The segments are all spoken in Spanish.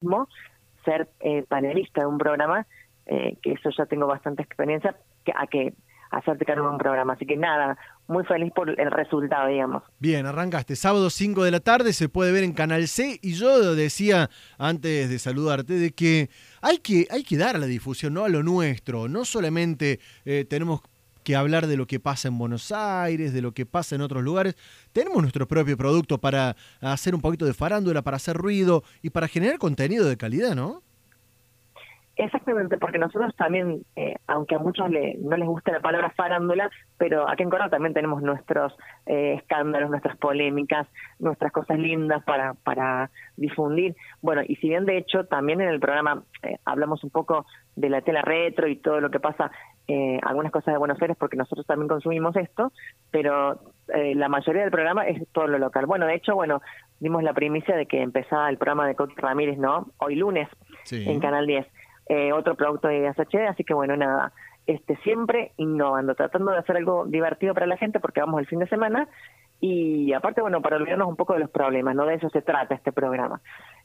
mismo ser eh, panelista de un programa, eh, que eso ya tengo bastante experiencia, que, a que hacerte cargo de un programa. Así que nada, muy feliz por el resultado, digamos. Bien, arrancaste. Sábado 5 de la tarde se puede ver en Canal C y yo decía antes de saludarte de que hay que, hay que dar la difusión ¿no? a lo nuestro. No solamente eh, tenemos que hablar de lo que pasa en Buenos Aires, de lo que pasa en otros lugares. Tenemos nuestro propio producto para hacer un poquito de farándula, para hacer ruido y para generar contenido de calidad, ¿no? Exactamente, porque nosotros también, eh, aunque a muchos le, no les guste la palabra farándula, pero aquí en Córdoba también tenemos nuestros eh, escándalos, nuestras polémicas, nuestras cosas lindas para, para difundir. Bueno, y si bien de hecho también en el programa eh, hablamos un poco de la tela retro y todo lo que pasa, algunas cosas de Buenos Aires, porque nosotros también consumimos esto, pero la mayoría del programa es todo lo local. Bueno, de hecho, bueno, dimos la primicia de que empezaba el programa de Coqui Ramírez, ¿no? Hoy lunes en Canal 10 eh, otro producto de SHD, así que bueno, nada, este siempre innovando, tratando de hacer algo divertido para la gente porque vamos el fin de semana y aparte, bueno, para olvidarnos un poco de los problemas, no de eso se trata este programa.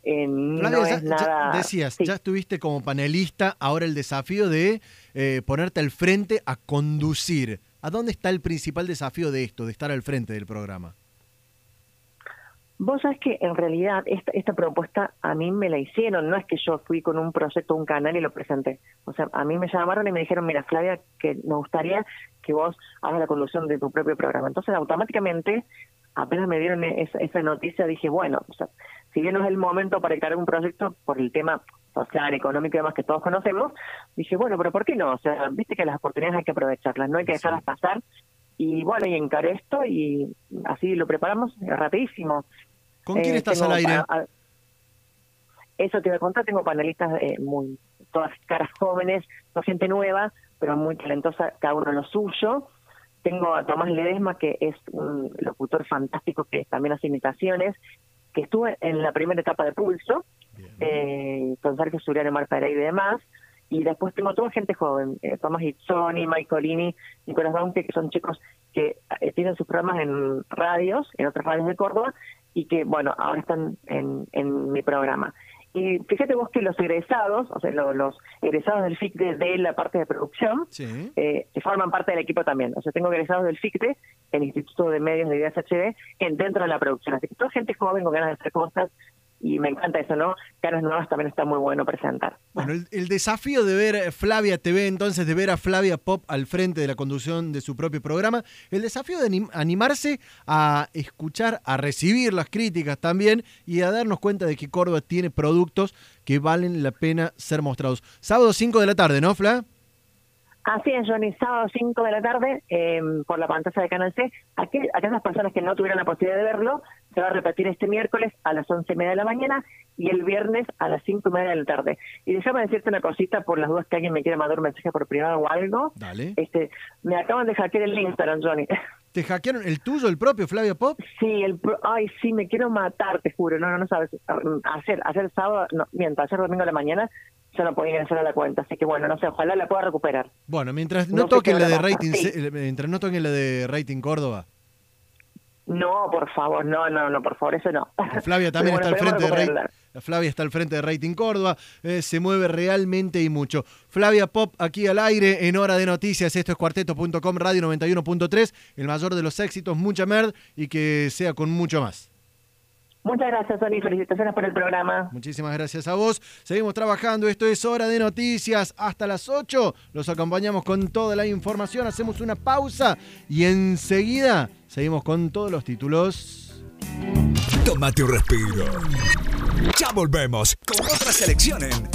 Eh, no es nada... decías, ya estuviste como panelista, ahora el desafío de eh, ponerte al frente a conducir. ¿A dónde está el principal desafío de esto, de estar al frente del programa? Vos sabés que en realidad esta, esta propuesta a mí me la hicieron, no es que yo fui con un proyecto, un canal y lo presenté. O sea, a mí me llamaron y me dijeron, mira Flavia, que me gustaría que vos hagas la conducción de tu propio programa. Entonces automáticamente, apenas me dieron esa, esa noticia, dije, bueno, o sea, si bien no es el momento para encargar un proyecto por el tema social, económico y demás que todos conocemos, dije, bueno, pero ¿por qué no? O sea, viste que las oportunidades hay que aprovecharlas, no hay que dejarlas pasar y bueno, y encaré esto y así lo preparamos rapidísimo. ¿Con quién eh, estás al aire? eso te voy a contar, tengo panelistas eh, muy, todas caras jóvenes, no gente nueva, pero muy talentosa, cada uno lo suyo. Tengo a Tomás Ledesma, que es un locutor fantástico que también hace imitaciones, que estuvo en la primera etapa de Pulso, eh, con Sergio Suriano, Marta y demás. Y después tengo toda gente joven, eh, Tomás Itzoni, Michaelini, Nicolás Baunke, que son chicos que eh, tienen sus programas en radios, en otras radios de Córdoba, y que, bueno, ahora están en, en mi programa. Y fíjate vos que los egresados, o sea, los, egresados del FICTE de la parte de producción, eh, se forman parte del equipo también. O sea, tengo egresados del FICTE, el Instituto de Medios de Ideas HD, en, dentro de la producción. Así que toda gente joven con ganas de hacer cosas, y me encanta eso, ¿no? Caras nuevas también está muy bueno presentar. Bueno, el, desafío de ver Flavia TV, entonces, de ver a Flavia Pop al frente de la conducción de su propio programa, el desafío de animarse a escuchar, a recibir las críticas también y a darnos cuenta de que Córdoba tiene productos que valen la pena ser mostrados. Sábado 5 de la tarde, ¿no, Fla? Así es, Johnny, sábado 5 de la tarde, em, por la pantalla de Canal C. aquellas personas que no tuvieran la posibilidad de verlo, se va a repetir este miércoles a las once y media de la mañana y el viernes a las cinco y media de la tarde. Y déjame decirte una cosita por las dudas que alguien me quiere mandar un mensaje por privado o algo. Dale. Este, me acaban de hackear el Instagram, Johnny. ¿Te hackearon el tuyo, el propio, Flavia Pop? Sí, el ay, sí, me quiero matar, te juro. No, no, no sabes. Hacer, hacer sábado, no, mientras, ayer domingo de la mañana yo no podía ingresar a la cuenta. Así que bueno, no sé, ojalá la pueda recuperar. Bueno, mientras no, toquen la de rating, mientras no toquen la de rating Córdoba. No, por favor, no, no, no, por favor, eso no. Flavia también está al frente de. Flavia está al frente de Rating Córdoba, eh, se mueve realmente y mucho. Flavia Pop aquí al aire en hora de noticias. Esto es cuarteto.com, radio 91.3, el mayor de los éxitos, mucha merd y que sea con mucho más. Muchas gracias, Sony. Felicitaciones por el programa. Muchísimas gracias a vos. Seguimos trabajando. Esto es Hora de Noticias. Hasta las 8 los acompañamos con toda la información. Hacemos una pausa y enseguida seguimos con todos los títulos. Tómate un respiro. Ya volvemos con otra selección en